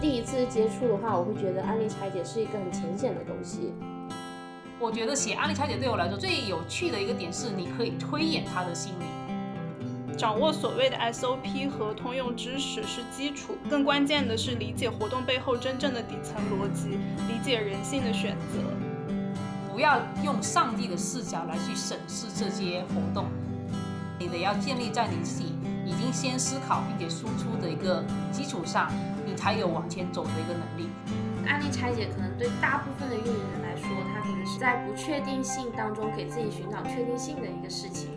第一次接触的话，我会觉得案例拆解是一个很浅显的东西。我觉得写案例拆解对我来说最有趣的一个点是，你可以推演他的心理。掌握所谓的 SOP 和通用知识是基础，更关键的是理解活动背后真正的底层逻辑，理解人性的选择。不要用上帝的视角来去审视这些活动，你得要建立在你自己已经先思考并且输出的一个基础上，你才有往前走的一个能力。案例拆解可能对大部分的运营人来说，它可能是在不确定性当中给自己寻找确定性的一个事情。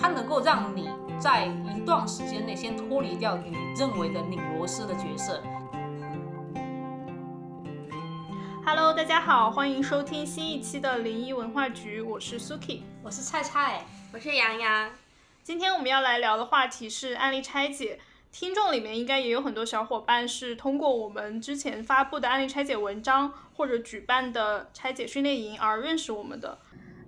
它能够让你在一段时间内先脱离掉你认为的拧螺丝的角色。Hello，大家好，欢迎收听新一期的零一文化局，我是 Suki。我是菜菜，我是洋洋，今天我们要来聊的话题是案例拆解。听众里面应该也有很多小伙伴是通过我们之前发布的案例拆解文章或者举办的拆解训练营而认识我们的。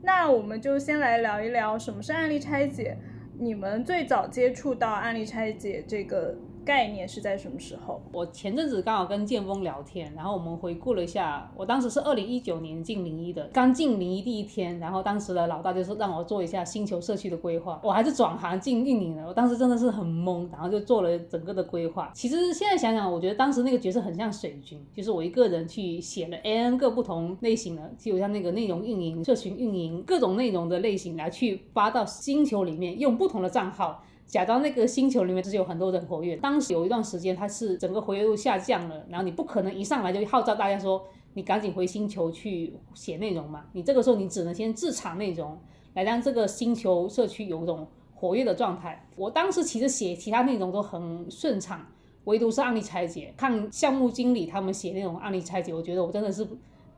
那我们就先来聊一聊什么是案例拆解。你们最早接触到案例拆解这个概念是在什么时候？我前阵子刚好跟建峰聊天，然后我们回顾了一下，我当时是二零一九年进零一的，刚进零一第一天，然后当时的老大就是让我做一下星球社区的规划，我还是转行进运营的，我当时真的是很懵，然后就做了整个的规划。其实现在想想，我觉得当时那个角色很像水军，就是我一个人去写了 n 个不同类型的，就像那个内容运营、社群运营各种内容的类型来去发到星球里面，用不同的账号。假装那个星球里面就是有很多人活跃，当时有一段时间它是整个活跃度下降了，然后你不可能一上来就号召大家说你赶紧回星球去写内容嘛，你这个时候你只能先自产内容，来让这个星球社区有一种活跃的状态。我当时其实写其他内容都很顺畅，唯独是案例拆解，看项目经理他们写那种案例拆解，我觉得我真的是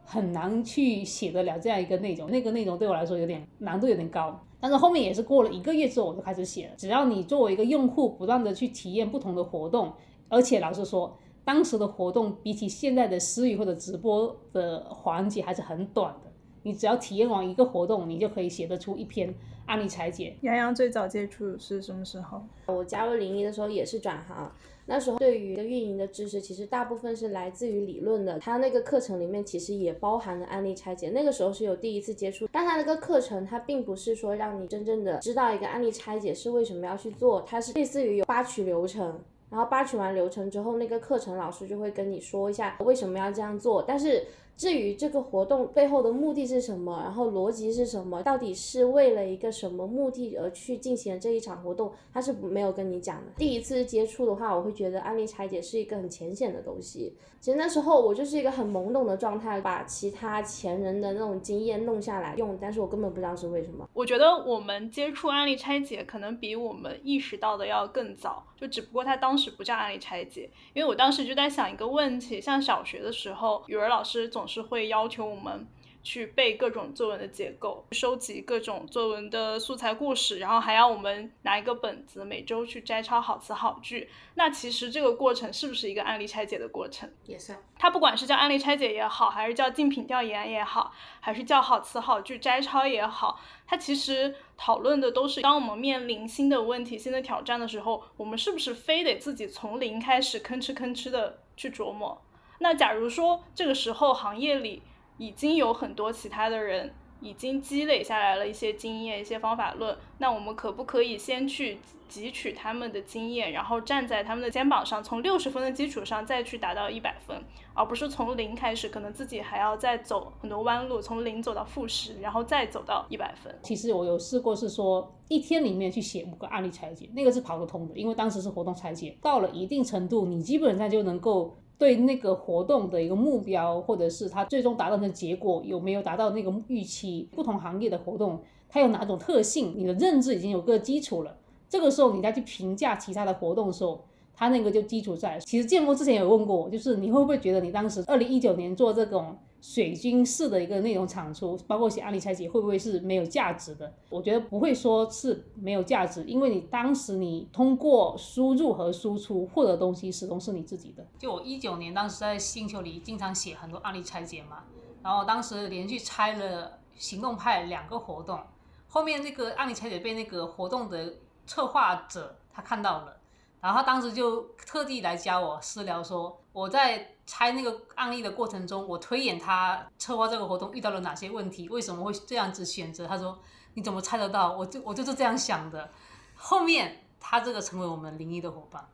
很难去写得了这样一个内容，那个内容对我来说有点难度有点高。但是后面也是过了一个月之后，我就开始写了。只要你作为一个用户，不断的去体验不同的活动，而且老实说，当时的活动比起现在的私域或者直播的环节还是很短的。你只要体验完一个活动，你就可以写得出一篇案例拆解。杨洋最早接触是什么时候？我加入零一的时候也是转行，那时候对于运营的知识，其实大部分是来自于理论的。它那个课程里面其实也包含了案例拆解，那个时候是有第一次接触。但它那个课程，它并不是说让你真正的知道一个案例拆解是为什么要去做，它是类似于有八曲流程。然后八取完流程之后，那个课程老师就会跟你说一下为什么要这样做。但是至于这个活动背后的目的是什么，然后逻辑是什么，到底是为了一个什么目的而去进行这一场活动，他是没有跟你讲的。第一次接触的话，我会觉得案例拆解是一个很浅显的东西。其实那时候我就是一个很懵懂的状态，把其他前人的那种经验弄下来用，但是我根本不知道是为什么。我觉得我们接触案例拆解可能比我们意识到的要更早，就只不过他当时不叫案例拆解，因为我当时就在想一个问题，像小学的时候，语文老师总是会要求我们。去背各种作文的结构，收集各种作文的素材故事，然后还要我们拿一个本子，每周去摘抄好词好句。那其实这个过程是不是一个案例拆解的过程？也算。它不管是叫案例拆解也好，还是叫竞品调研也好，还是叫好词好句摘抄也好，它其实讨论的都是当我们面临新的问题、新的挑战的时候，我们是不是非得自己从零开始吭哧吭哧的去琢磨？那假如说这个时候行业里，已经有很多其他的人已经积累下来了一些经验、一些方法论，那我们可不可以先去汲取他们的经验，然后站在他们的肩膀上，从六十分的基础上再去达到一百分，而不是从零开始，可能自己还要再走很多弯路，从零走到负十，然后再走到一百分。其实我有试过，是说一天里面去写五个案例拆解，那个是跑得通的，因为当时是活动拆解，到了一定程度，你基本上就能够。对那个活动的一个目标，或者是他最终达到的结果有没有达到那个预期？不同行业的活动，它有哪种特性？你的认知已经有个基础了。这个时候你再去评价其他的活动的时候，它那个就基础在。其实建峰之前有问过我，就是你会不会觉得你当时二零一九年做这种水军式的一个内容产出，包括写案例拆解，会不会是没有价值的？我觉得不会说是没有价值，因为你当时你通过输入和输出获得东西始终是你自己的。就我一九年当时在星球里经常写很多案例拆解嘛，然后当时连续拆了行动派两个活动，后面那个案例拆解被那个活动的策划者他看到了。然后他当时就特地来教我私聊说，我在拆那个案例的过程中，我推演他策划这个活动遇到了哪些问题，为什么会这样子选择？他说你怎么猜得到？我就我就是这样想的。后面他这个成为我们灵异的伙伴。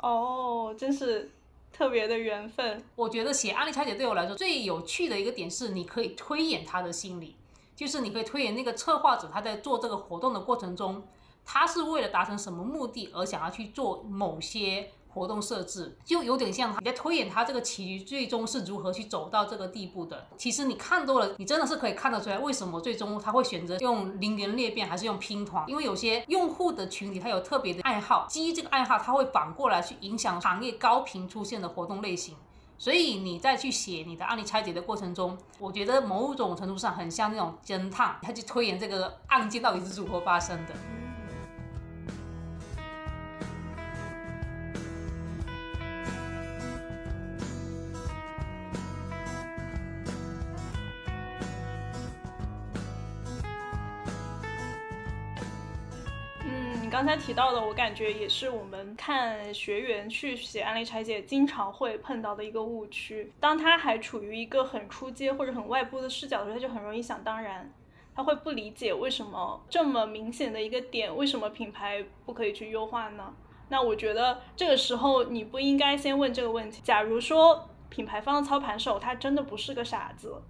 哦，真是特别的缘分。我觉得写案例拆解对我来说最有趣的一个点是，你可以推演他的心理，就是你可以推演那个策划者他在做这个活动的过程中，他是为了达成什么目的而想要去做某些。活动设置就有点像你在推演他这个棋局最终是如何去走到这个地步的。其实你看多了，你真的是可以看得出来为什么最终他会选择用零元裂变还是用拼团。因为有些用户的群体他有特别的爱好，基于这个爱好，他会反过来去影响行业高频出现的活动类型。所以你再去写你的案例拆解的过程中，我觉得某种程度上很像那种侦探，他去推演这个案件到底是如何发生的。刚才提到的，我感觉也是我们看学员去写案例拆解经常会碰到的一个误区。当他还处于一个很出街或者很外部的视角的时候，他就很容易想当然，他会不理解为什么这么明显的一个点，为什么品牌不可以去优化呢？那我觉得这个时候你不应该先问这个问题。假如说品牌方的操盘手他真的不是个傻子。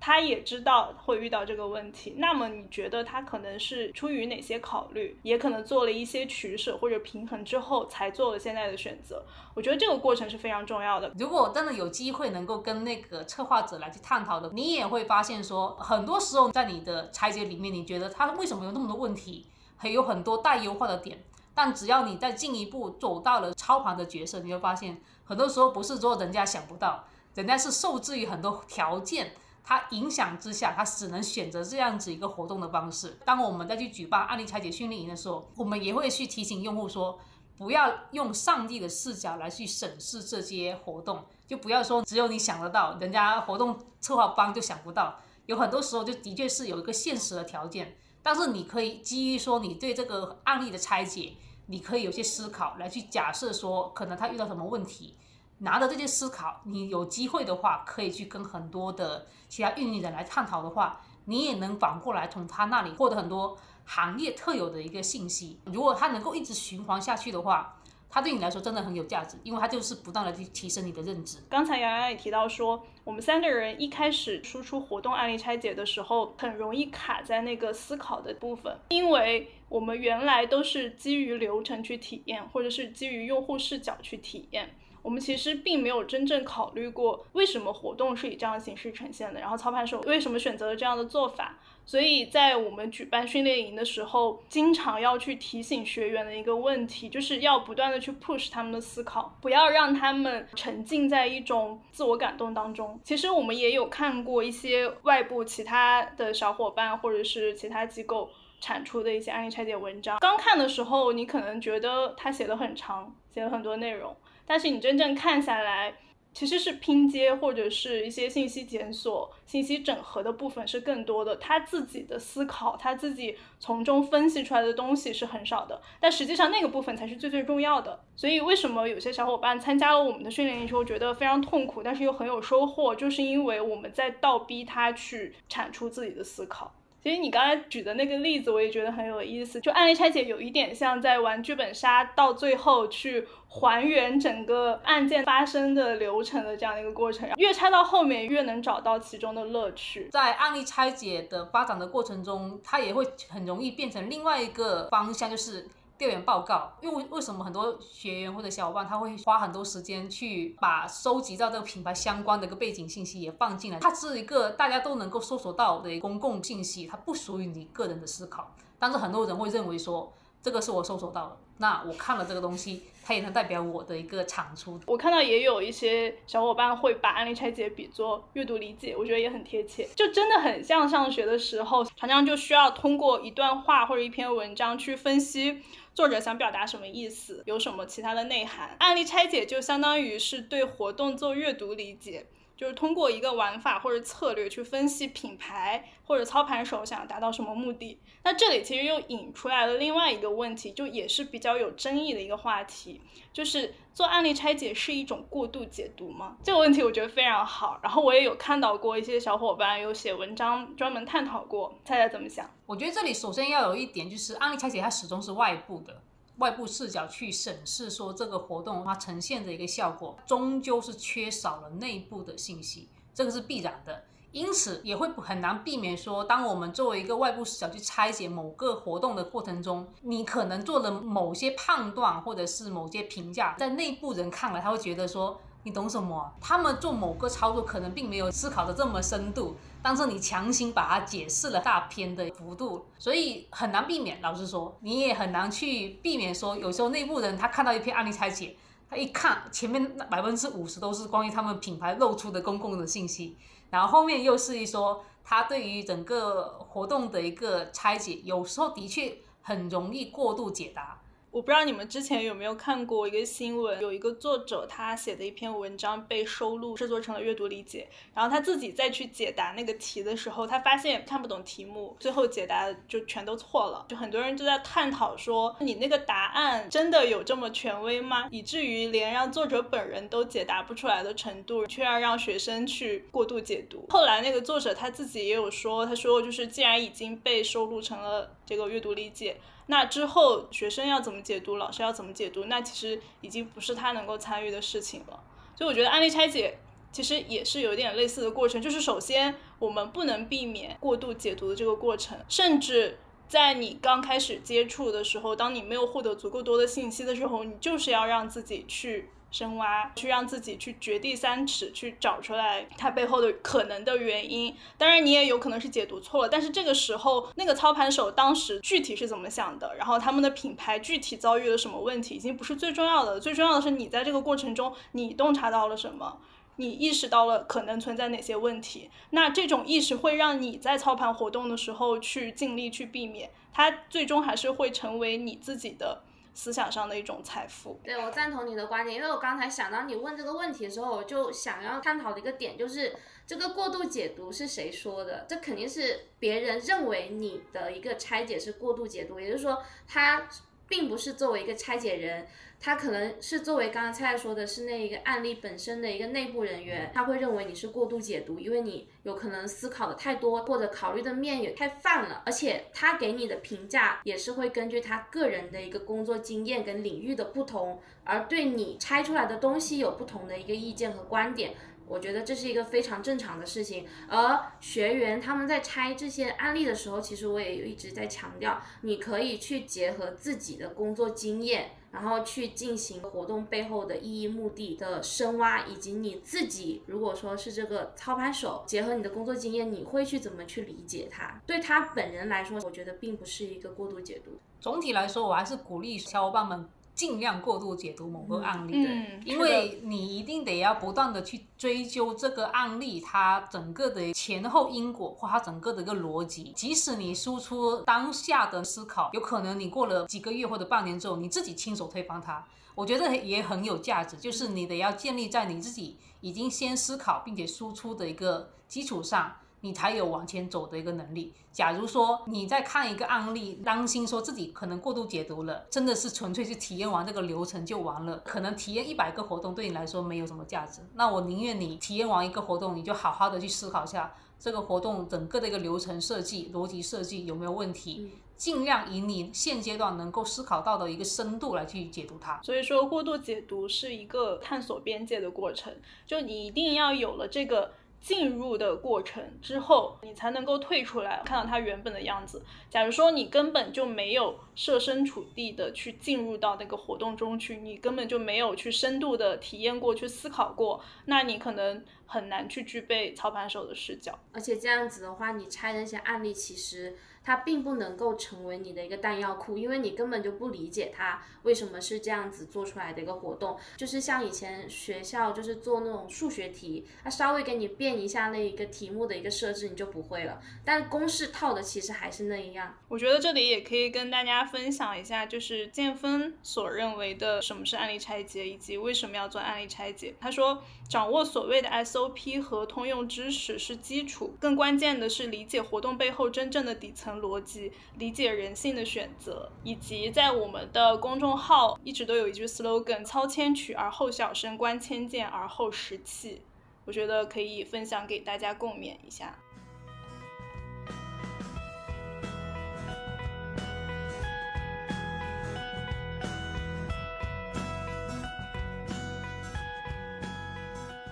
他也知道会遇到这个问题，那么你觉得他可能是出于哪些考虑，也可能做了一些取舍或者平衡之后才做了现在的选择？我觉得这个过程是非常重要的。如果真的有机会能够跟那个策划者来去探讨的，你也会发现说，很多时候在你的拆解里面，你觉得他为什么有那么多问题，还有很多待优化的点，但只要你再进一步走到了操盘的角色，你会发现很多时候不是说人家想不到，人家是受制于很多条件。它影响之下，他只能选择这样子一个活动的方式。当我们再去举办案例拆解训练营的时候，我们也会去提醒用户说，不要用上帝的视角来去审视这些活动，就不要说只有你想得到，人家活动策划方就想不到。有很多时候就的确是有一个现实的条件，但是你可以基于说你对这个案例的拆解，你可以有些思考来去假设说，可能他遇到什么问题。拿着这些思考，你有机会的话，可以去跟很多的其他运营人来探讨的话，你也能反过来从他那里获得很多行业特有的一个信息。如果他能够一直循环下去的话，他对你来说真的很有价值，因为他就是不断的去提升你的认知。刚才杨洋也提到说，我们三个人一开始输出活动案例拆解的时候，很容易卡在那个思考的部分，因为我们原来都是基于流程去体验，或者是基于用户视角去体验。我们其实并没有真正考虑过为什么活动是以这样的形式呈现的，然后操盘手为什么选择了这样的做法。所以在我们举办训练营的时候，经常要去提醒学员的一个问题，就是要不断的去 push 他们的思考，不要让他们沉浸在一种自我感动当中。其实我们也有看过一些外部其他的小伙伴或者是其他机构产出的一些案例拆解文章，刚看的时候，你可能觉得他写的很长，写了很多内容。但是你真正看下来，其实是拼接或者是一些信息检索、信息整合的部分是更多的。他自己的思考，他自己从中分析出来的东西是很少的。但实际上那个部分才是最最重要的。所以为什么有些小伙伴参加了我们的训练营之后觉得非常痛苦，但是又很有收获，就是因为我们在倒逼他去产出自己的思考。其实你刚才举的那个例子，我也觉得很有意思。就案例拆解有一点像在玩剧本杀，到最后去还原整个案件发生的流程的这样的一个过程。越拆到后面，越能找到其中的乐趣。在案例拆解的发展的过程中，它也会很容易变成另外一个方向，就是。调研报告，因为为什么很多学员或者小伙伴他会花很多时间去把收集到这个品牌相关的一个背景信息也放进来，它是一个大家都能够搜索到的公共信息，它不属于你个人的思考。但是很多人会认为说，这个是我搜索到的，那我看了这个东西，它也能代表我的一个产出。我看到也有一些小伙伴会把案例拆解比作阅读理解，我觉得也很贴切，就真的很像上学的时候，常常就需要通过一段话或者一篇文章去分析。作者想表达什么意思？有什么其他的内涵？案例拆解就相当于是对活动做阅读理解，就是通过一个玩法或者策略去分析品牌或者操盘手想要达到什么目的。那这里其实又引出来了另外一个问题，就也是比较有争议的一个话题，就是做案例拆解是一种过度解读吗？这个问题我觉得非常好，然后我也有看到过一些小伙伴有写文章专门探讨过，猜猜怎么想？我觉得这里首先要有一点，就是案例拆解它始终是外部的。外部视角去审视，说这个活动它呈现的一个效果，终究是缺少了内部的信息，这个是必然的。因此也会很难避免说，当我们作为一个外部视角去拆解某个活动的过程中，你可能做的某些判断或者是某些评价，在内部人看来，他会觉得说。你懂什么？他们做某个操作可能并没有思考的这么深度，但是你强行把它解释了大片的幅度，所以很难避免。老实说，你也很难去避免说，有时候内部人他看到一篇案例拆解，他一看前面那百分之五十都是关于他们品牌露出的公共的信息，然后后面又是一说他对于整个活动的一个拆解，有时候的确很容易过度解答。我不知道你们之前有没有看过一个新闻，有一个作者他写的一篇文章被收录制作成了阅读理解，然后他自己再去解答那个题的时候，他发现看不懂题目，最后解答就全都错了。就很多人就在探讨说，你那个答案真的有这么权威吗？以至于连让作者本人都解答不出来的程度，却要让学生去过度解读。后来那个作者他自己也有说，他说就是既然已经被收录成了这个阅读理解。那之后学生要怎么解读，老师要怎么解读，那其实已经不是他能够参与的事情了。所以我觉得案例拆解其实也是有点类似的过程，就是首先我们不能避免过度解读的这个过程，甚至在你刚开始接触的时候，当你没有获得足够多的信息的时候，你就是要让自己去。深挖，去让自己去掘地三尺，去找出来它背后的可能的原因。当然，你也有可能是解读错了。但是这个时候，那个操盘手当时具体是怎么想的，然后他们的品牌具体遭遇了什么问题，已经不是最重要的。最重要的是你在这个过程中，你洞察到了什么，你意识到了可能存在哪些问题。那这种意识会让你在操盘活动的时候去尽力去避免，它最终还是会成为你自己的。思想上的一种财富。对，我赞同你的观点，因为我刚才想到你问这个问题的时候，我就想要探讨的一个点就是这个过度解读是谁说的？这肯定是别人认为你的一个拆解是过度解读，也就是说他并不是作为一个拆解人。他可能是作为刚刚蔡蔡说的，是那一个案例本身的一个内部人员，他会认为你是过度解读，因为你有可能思考的太多，或者考虑的面也太泛了，而且他给你的评价也是会根据他个人的一个工作经验跟领域的不同，而对你拆出来的东西有不同的一个意见和观点。我觉得这是一个非常正常的事情，而学员他们在拆这些案例的时候，其实我也一直在强调，你可以去结合自己的工作经验，然后去进行活动背后的意义、目的的深挖，以及你自己如果说是这个操盘手，结合你的工作经验，你会去怎么去理解他？对他本人来说，我觉得并不是一个过度解读。总体来说，我还是鼓励小伙伴们。尽量过度解读某个案例的，因为你一定得要不断的去追究这个案例它整个的前后因果或它整个的一个逻辑。即使你输出当下的思考，有可能你过了几个月或者半年之后，你自己亲手推翻它，我觉得也很有价值。就是你得要建立在你自己已经先思考并且输出的一个基础上。你才有往前走的一个能力。假如说你在看一个案例，担心说自己可能过度解读了，真的是纯粹去体验完这个流程就完了，可能体验一百个活动对你来说没有什么价值。那我宁愿你体验完一个活动，你就好好的去思考一下这个活动整个的一个流程设计、逻辑设计有没有问题，尽量以你现阶段能够思考到的一个深度来去解读它。所以说，过度解读是一个探索边界的过程，就你一定要有了这个。进入的过程之后，你才能够退出来，看到它原本的样子。假如说你根本就没有设身处地的去进入到那个活动中去，你根本就没有去深度的体验过去思考过，那你可能很难去具备操盘手的视角。而且这样子的话，你拆那些案例，其实。它并不能够成为你的一个弹药库，因为你根本就不理解它为什么是这样子做出来的一个活动。就是像以前学校就是做那种数学题，它稍微给你变一下那一个题目的一个设置，你就不会了。但公式套的其实还是那一样。我觉得这里也可以跟大家分享一下，就是建峰所认为的什么是案例拆解，以及为什么要做案例拆解。他说，掌握所谓的 SOP 和通用知识是基础，更关键的是理解活动背后真正的底层逻辑，理解人性的选择，以及在我们的公众号一直都有一句 slogan：操千曲而后小声，观千剑而后识器。我觉得可以分享给大家共勉一下。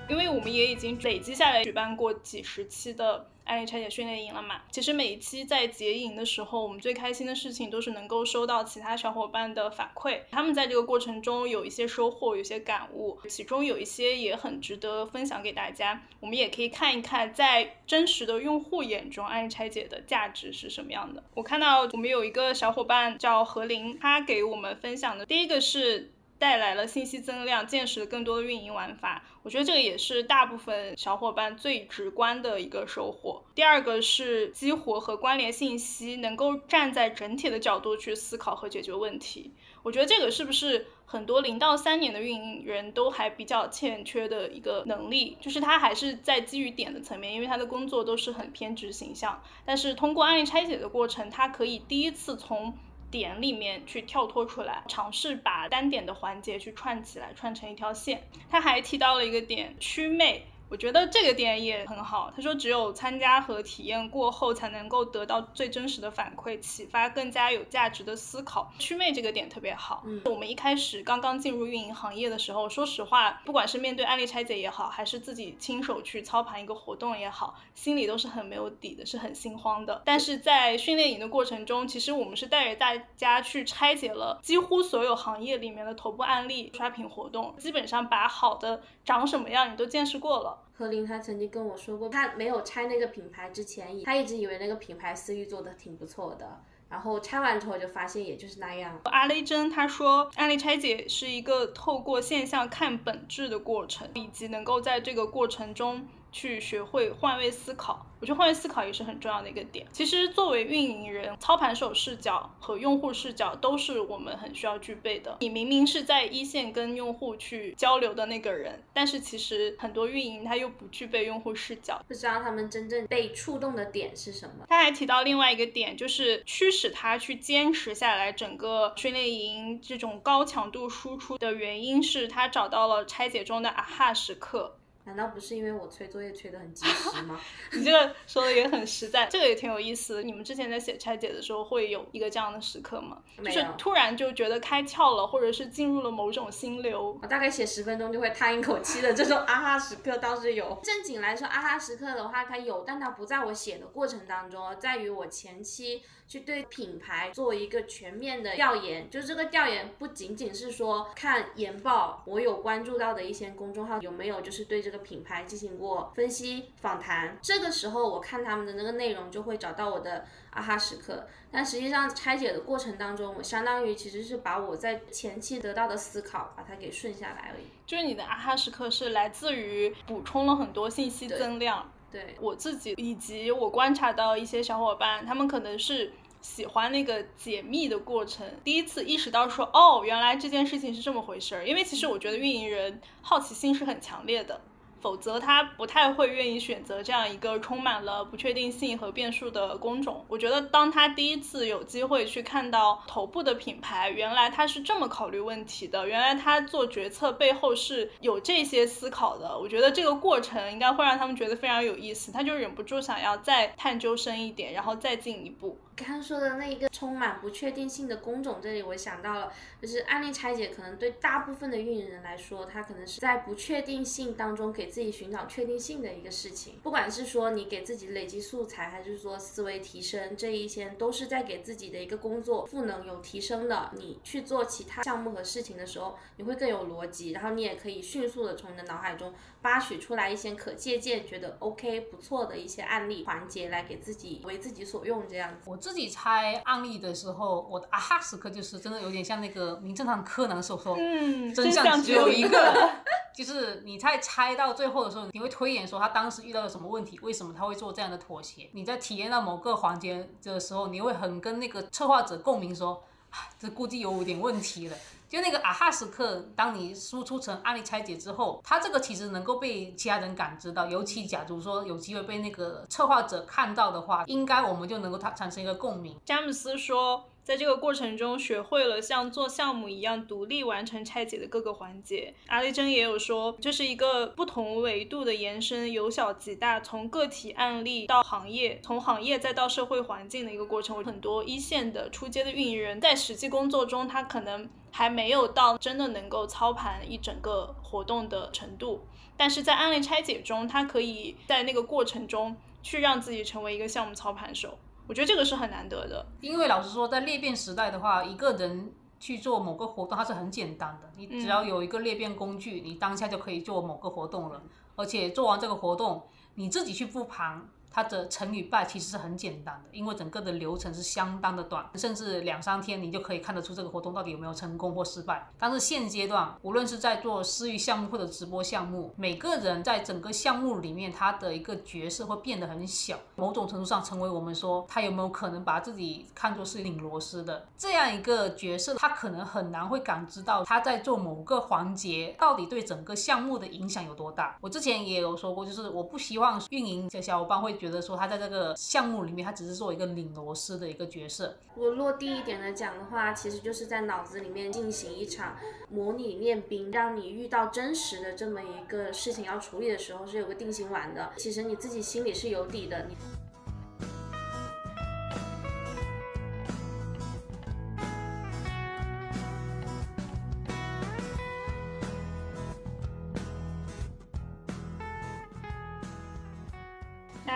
因为我们也已经累积下来举办过几十期的案例拆解训练营了嘛。其实每一期在结营的时候，我们最开心的事情都是能够收到其他小伙伴的反馈，他们在这个过程中有一些收获，有些感悟，其中有一些也很值得分享给大家。我们也可以看一看，在真实的用户眼中，案例拆解的价值是什么样的。我看到我们有一个小伙伴叫何林，他给我们分享的第一个是。带来了信息增量，见识了更多的运营玩法。我觉得这个也是大部分小伙伴最直观的一个收获。第二个是激活和关联信息，能够站在整体的角度去思考和解决问题。我觉得这个是不是很多零到三年的运营人都还比较欠缺的一个能力？就是他还是在基于点的层面，因为他的工作都是很偏执形象。但是通过案例拆解的过程，他可以第一次从点里面去跳脱出来，尝试把单点的环节去串起来，串成一条线。他还提到了一个点，曲魅。我觉得这个点也很好。他说，只有参加和体验过后，才能够得到最真实的反馈，启发更加有价值的思考。祛魅这个点特别好。嗯，我们一开始刚刚进入运营行业的时候，说实话，不管是面对案例拆解也好，还是自己亲手去操盘一个活动也好，心里都是很没有底的，是很心慌的。但是在训练营的过程中，其实我们是带着大家去拆解了几乎所有行业里面的头部案例、刷屏活动，基本上把好的长什么样你都见识过了。何林他曾经跟我说过，他没有拆那个品牌之前，他一直以为那个品牌思域做的挺不错的，然后拆完之后就发现也就是那样。阿雷珍他说，案例拆解是一个透过现象看本质的过程，以及能够在这个过程中去学会换位思考。我觉得换位思考也是很重要的一个点。其实作为运营人，操盘手视角和用户视角都是我们很需要具备的。你明明是在一线跟用户去交流的那个人，但是其实很多运营他又不具备用户视角，不知道他们真正被触动的点是什么。他还提到另外一个点，就是驱使他去坚持下来整个训练营这种高强度输出的原因是他找到了拆解中的啊哈时刻。难道不是因为我催作业催得很及时吗？你这个说的也很实在，这个也挺有意思。你们之前在写拆解的时候会有一个这样的时刻吗？就是突然就觉得开窍了，或者是进入了某种心流。我大概写十分钟就会叹一口气的这种啊哈时刻倒是有。正经来说，啊哈时刻的话它有，但它不在我写的过程当中，在于我前期。去对品牌做一个全面的调研，就这个调研不仅仅是说看研报，我有关注到的一些公众号有没有就是对这个品牌进行过分析访谈，这个时候我看他们的那个内容就会找到我的啊哈时刻。但实际上拆解的过程当中，我相当于其实是把我在前期得到的思考把它给顺下来而已。就是你的啊哈时刻是来自于补充了很多信息增量。对我自己以及我观察到一些小伙伴，他们可能是喜欢那个解密的过程，第一次意识到说，哦，原来这件事情是这么回事儿。因为其实我觉得运营人好奇心是很强烈的。否则他不太会愿意选择这样一个充满了不确定性和变数的工种。我觉得当他第一次有机会去看到头部的品牌，原来他是这么考虑问题的，原来他做决策背后是有这些思考的。我觉得这个过程应该会让他们觉得非常有意思，他就忍不住想要再探究深一点，然后再进一步。刚刚说的那一个充满不确定性的工种，这里我想到了，就是案例拆解，可能对大部分的运营人来说，他可能是在不确定性当中给自己寻找确定性的一个事情。不管是说你给自己累积素材，还是说思维提升，这一些都是在给自己的一个工作赋能有提升的。你去做其他项目和事情的时候，你会更有逻辑，然后你也可以迅速的从你的脑海中。扒取出来一些可借鉴、觉得 OK 不错的一些案例环节，来给自己为自己所用这样子。我自己猜案例的时候，我的啊哈时刻就是真的有点像那个名侦探柯南所说，嗯，真相相只有一个。个，就是你在猜到最后的时候，你会推演说他当时遇到了什么问题，为什么他会做这样的妥协。你在体验到某个环节的时候，你会很跟那个策划者共鸣说，啊这估计有点问题了。就那个啊哈时刻，当你输出成案例拆解之后，它这个其实能够被其他人感知到，尤其假如说有机会被那个策划者看到的话，应该我们就能够它产生一个共鸣。詹姆斯说，在这个过程中学会了像做项目一样独立完成拆解的各个环节。阿丽珍也有说，这是一个不同维度的延伸，由小及大，从个体案例到行业，从行业再到社会环境的一个过程。很多一线的出街的运营人在实际工作中，他可能还没有到真的能够操盘一整个活动的程度，但是在案例拆解中，他可以在那个过程中去让自己成为一个项目操盘手。我觉得这个是很难得的。因为老实说，在裂变时代的话，一个人去做某个活动，它是很简单的，你只要有一个裂变工具，你当下就可以做某个活动了。而且做完这个活动，你自己去复盘。它的成与败其实是很简单的，因为整个的流程是相当的短，甚至两三天你就可以看得出这个活动到底有没有成功或失败。但是现阶段，无论是在做私域项目或者直播项目，每个人在整个项目里面，他的一个角色会变得很小，某种程度上成为我们说他有没有可能把自己看作是拧螺丝的这样一个角色，他可能很难会感知到他在做某个环节到底对整个项目的影响有多大。我之前也有说过，就是我不希望运营的小伙伴会觉得觉得说他在这个项目里面，他只是做一个拧螺丝的一个角色。我落地一点的讲的话，其实就是在脑子里面进行一场模拟练兵，让你遇到真实的这么一个事情要处理的时候是有个定心丸的。其实你自己心里是有底的。你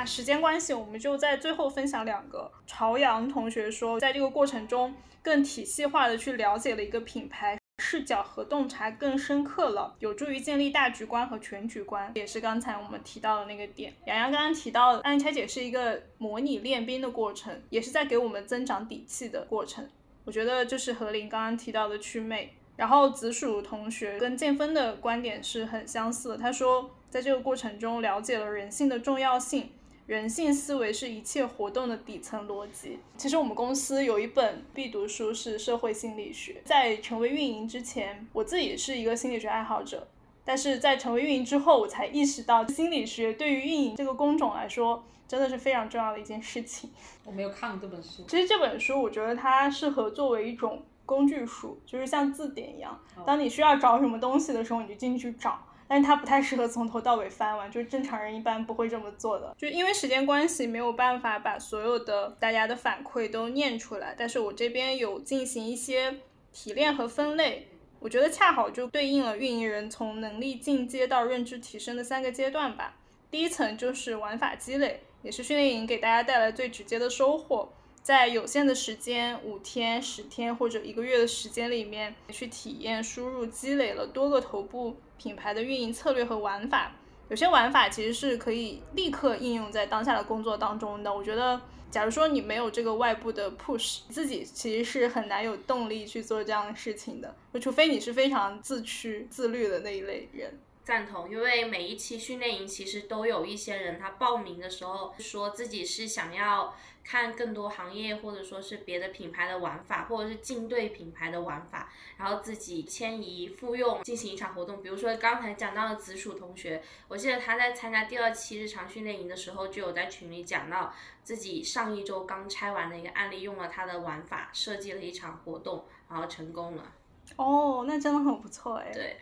时间关系，我们就在最后分享两个。朝阳同学说，在这个过程中更体系化的去了解了一个品牌，视角和洞察更深刻了，有助于建立大局观和全局观，也是刚才我们提到的那个点。洋洋刚刚提到，案拆解是一个模拟练兵的过程，也是在给我们增长底气的过程。我觉得就是何林刚刚提到的祛魅。然后紫薯同学跟建峰的观点是很相似的，他说，在这个过程中了解了人性的重要性。人性思维是一切活动的底层逻辑。其实我们公司有一本必读书是社会心理学。在成为运营之前，我自己是一个心理学爱好者，但是在成为运营之后，我才意识到心理学对于运营这个工种来说，真的是非常重要的一件事情。我没有看过这本书。其实这本书我觉得它适合作为一种工具书，就是像字典一样，当你需要找什么东西的时候，你就进去找。但是它不太适合从头到尾翻完，就是正常人一般不会这么做的。就因为时间关系，没有办法把所有的大家的反馈都念出来。但是我这边有进行一些提炼和分类，我觉得恰好就对应了运营人从能力进阶到认知提升的三个阶段吧。第一层就是玩法积累，也是训练营给大家带来最直接的收获。在有限的时间，五天、十天或者一个月的时间里面，去体验、输入、积累了多个头部品牌的运营策略和玩法。有些玩法其实是可以立刻应用在当下的工作当中的。我觉得，假如说你没有这个外部的 push，自己其实是很难有动力去做这样的事情的。就除非你是非常自驱、自律的那一类人。赞同，因为每一期训练营其实都有一些人，他报名的时候说自己是想要看更多行业或者说是别的品牌的玩法，或者是竞对品牌的玩法，然后自己迁移复用进行一场活动。比如说刚才讲到的紫薯同学，我记得他在参加第二期日常训练营的时候，就有在群里讲到自己上一周刚拆完的一个案例，用了他的玩法设计了一场活动，然后成功了。哦，那真的很不错哎。对。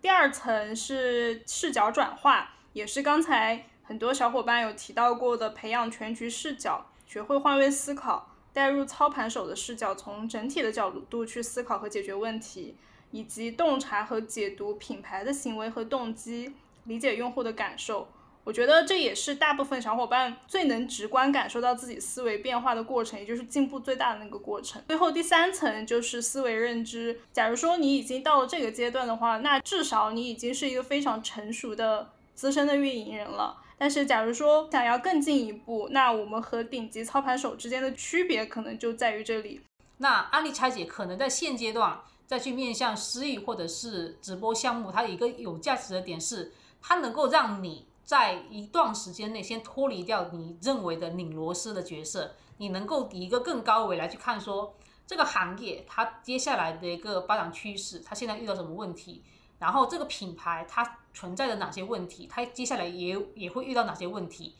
第二层是视角转化，也是刚才很多小伙伴有提到过的，培养全局视角，学会换位思考，带入操盘手的视角，从整体的角度去思考和解决问题，以及洞察和解读品牌的行为和动机，理解用户的感受。我觉得这也是大部分小伙伴最能直观感受到自己思维变化的过程，也就是进步最大的那个过程。最后第三层就是思维认知。假如说你已经到了这个阶段的话，那至少你已经是一个非常成熟的资深的运营人了。但是假如说想要更进一步，那我们和顶级操盘手之间的区别可能就在于这里。那案例拆解可能在现阶段再去面向私域或者是直播项目，它一个有价值的点是，它能够让你在一段时间内先脱离掉你认为的拧螺丝的角色，你能够以一个更高维来去看说这个行业它接下来的一个发展趋势，它现在遇到什么问题，然后这个品牌它存在的哪些问题，他接下来也也会遇到哪些问题，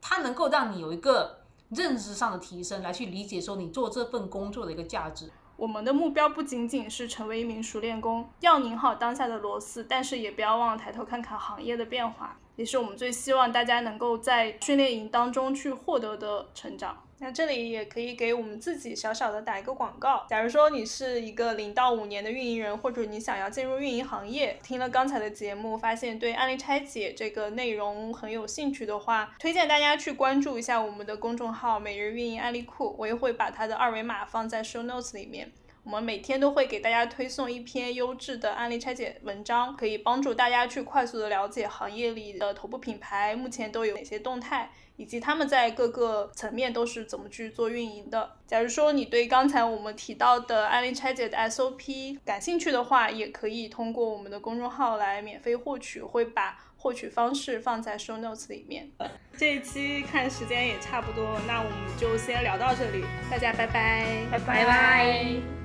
它能够让你有一个。认知上的提升，来去理解说你做这份工作的一个价值。我们的目标不仅仅是成为一名熟练工，要拧好当下的螺丝，但是也不要忘了抬头看看行业的变化，也是我们最希望大家能够在训练营当中去获得的成长。那这里也可以给我们自己小小的打一个广告。假如说你是一个零到五年的运营人，或者你想要进入运营行业，听了刚才的节目，发现对案例拆解这个内容很有兴趣的话，推荐大家去关注一下我们的公众号“每日运营案例库”，我也会把它的二维码放在 show notes 里面。我们每天都会给大家推送一篇优质的案例拆解文章，可以帮助大家去快速的了解行业里的头部品牌目前都有哪些动态，以及他们在各个层面都是怎么去做运营的。假如说你对刚才我们提到的案例拆解的 SOP 感兴趣的话，也可以通过我们的公众号来免费获取，会把获取方式放在 show notes 里面。这一期看时间也差不多，那我们就先聊到这里，大家拜拜，拜拜。